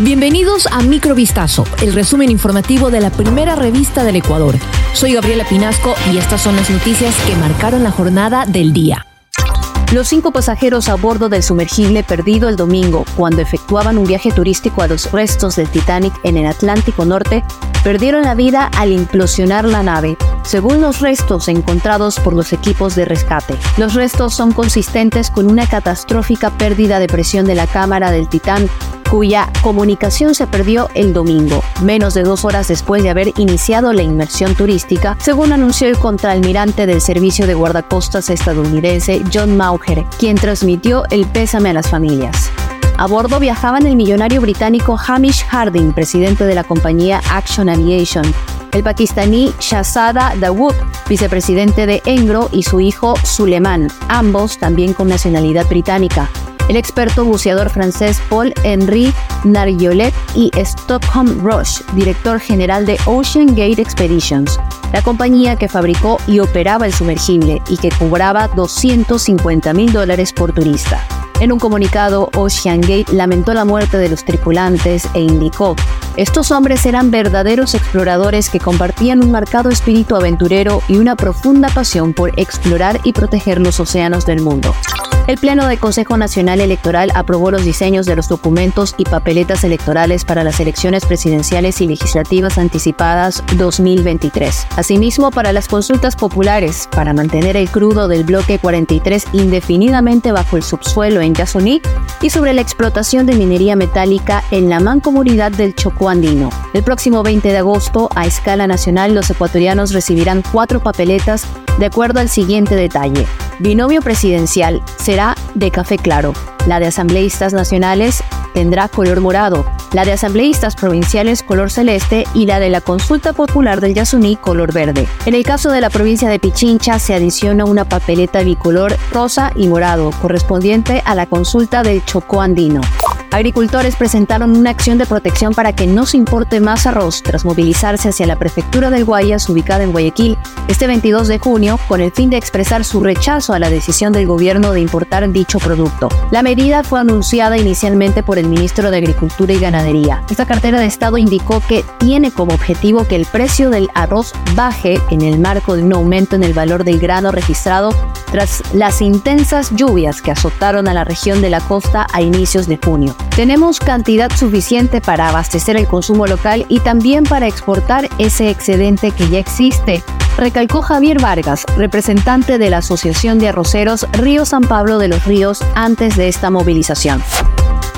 Bienvenidos a Microvistazo, el resumen informativo de la primera revista del Ecuador. Soy Gabriela Pinasco y estas son las noticias que marcaron la jornada del día. Los cinco pasajeros a bordo del sumergible perdido el domingo, cuando efectuaban un viaje turístico a los restos del Titanic en el Atlántico Norte, perdieron la vida al implosionar la nave, según los restos encontrados por los equipos de rescate. Los restos son consistentes con una catastrófica pérdida de presión de la cámara del Titán cuya comunicación se perdió el domingo, menos de dos horas después de haber iniciado la inmersión turística, según anunció el contraalmirante del Servicio de Guardacostas estadounidense John Mauger, quien transmitió el pésame a las familias. A bordo viajaban el millonario británico Hamish Harding, presidente de la compañía Action Aviation, el pakistaní Shahzada Dawood, vicepresidente de Engro, y su hijo Suleiman, ambos también con nacionalidad británica el experto buceador francés Paul-Henri Nariolet y Stockholm Rush, director general de Ocean Gate Expeditions, la compañía que fabricó y operaba el sumergible y que cobraba 250 mil dólares por turista. En un comunicado, Ocean Gate lamentó la muerte de los tripulantes e indicó, estos hombres eran verdaderos exploradores que compartían un marcado espíritu aventurero y una profunda pasión por explorar y proteger los océanos del mundo. El Pleno del Consejo Nacional Electoral aprobó los diseños de los documentos y papeletas electorales para las elecciones presidenciales y legislativas anticipadas 2023. Asimismo, para las consultas populares, para mantener el crudo del bloque 43 indefinidamente bajo el subsuelo en Yasuní y sobre la explotación de minería metálica en la mancomunidad del Chocó Andino. El próximo 20 de agosto, a escala nacional, los ecuatorianos recibirán cuatro papeletas de acuerdo al siguiente detalle. Binomio presidencial será de café claro. La de asambleístas nacionales tendrá color morado, la de asambleístas provinciales color celeste y la de la consulta popular del Yasuní color verde. En el caso de la provincia de Pichincha se adiciona una papeleta bicolor rosa y morado correspondiente a la consulta del Chocó Andino. Agricultores presentaron una acción de protección para que no se importe más arroz tras movilizarse hacia la prefectura del Guayas, ubicada en Guayaquil, este 22 de junio, con el fin de expresar su rechazo a la decisión del gobierno de importar dicho producto. La medida fue anunciada inicialmente por el ministro de Agricultura y Ganadería. Esta cartera de Estado indicó que tiene como objetivo que el precio del arroz baje en el marco de un aumento en el valor del grano registrado tras las intensas lluvias que azotaron a la región de la costa a inicios de junio. Tenemos cantidad suficiente para abastecer el consumo local y también para exportar ese excedente que ya existe, recalcó Javier Vargas, representante de la Asociación de Arroceros Río San Pablo de los Ríos antes de esta movilización.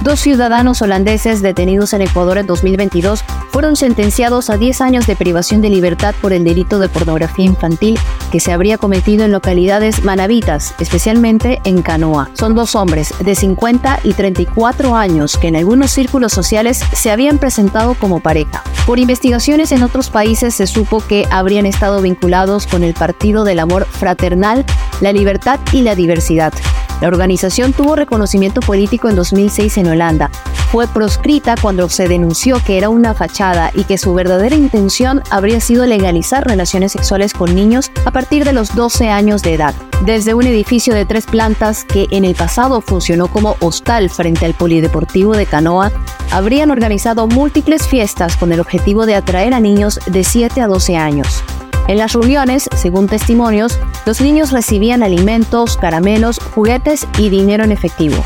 Dos ciudadanos holandeses detenidos en Ecuador en 2022 fueron sentenciados a 10 años de privación de libertad por el delito de pornografía infantil que se habría cometido en localidades manabitas, especialmente en Canoa. Son dos hombres de 50 y 34 años que en algunos círculos sociales se habían presentado como pareja. Por investigaciones en otros países se supo que habrían estado vinculados con el Partido del Amor Fraternal, la Libertad y la Diversidad. La organización tuvo reconocimiento político en 2006 en Holanda. Fue proscrita cuando se denunció que era una fachada y que su verdadera intención habría sido legalizar relaciones sexuales con niños a partir de los 12 años de edad. Desde un edificio de tres plantas que en el pasado funcionó como hostal frente al Polideportivo de Canoa, habrían organizado múltiples fiestas con el objetivo de atraer a niños de 7 a 12 años. En las reuniones, según testimonios, los niños recibían alimentos, caramelos, juguetes y dinero en efectivo.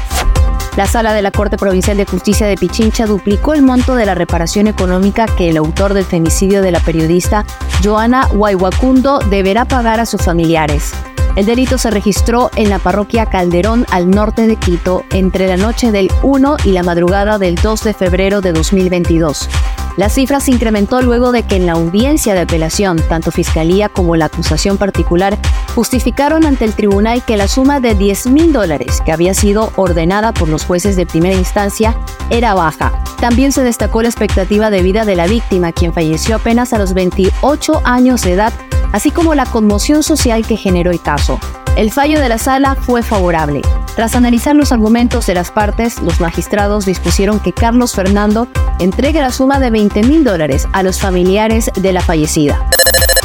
La sala de la Corte Provincial de Justicia de Pichincha duplicó el monto de la reparación económica que el autor del femicidio de la periodista Joana Guaywacundo deberá pagar a sus familiares. El delito se registró en la parroquia Calderón al norte de Quito entre la noche del 1 y la madrugada del 2 de febrero de 2022. La cifra se incrementó luego de que en la audiencia de apelación, tanto Fiscalía como la acusación particular justificaron ante el tribunal que la suma de 10 mil dólares que había sido ordenada por los jueces de primera instancia era baja. También se destacó la expectativa de vida de la víctima, quien falleció apenas a los 28 años de edad, así como la conmoción social que generó el caso. El fallo de la sala fue favorable. Tras analizar los argumentos de las partes, los magistrados dispusieron que Carlos Fernando entregue la suma de 20 mil dólares a los familiares de la fallecida.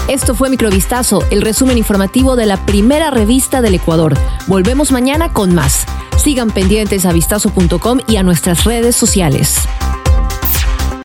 Esto fue Microvistazo, el resumen informativo de la primera revista del Ecuador. Volvemos mañana con más. Sigan pendientes a vistazo.com y a nuestras redes sociales.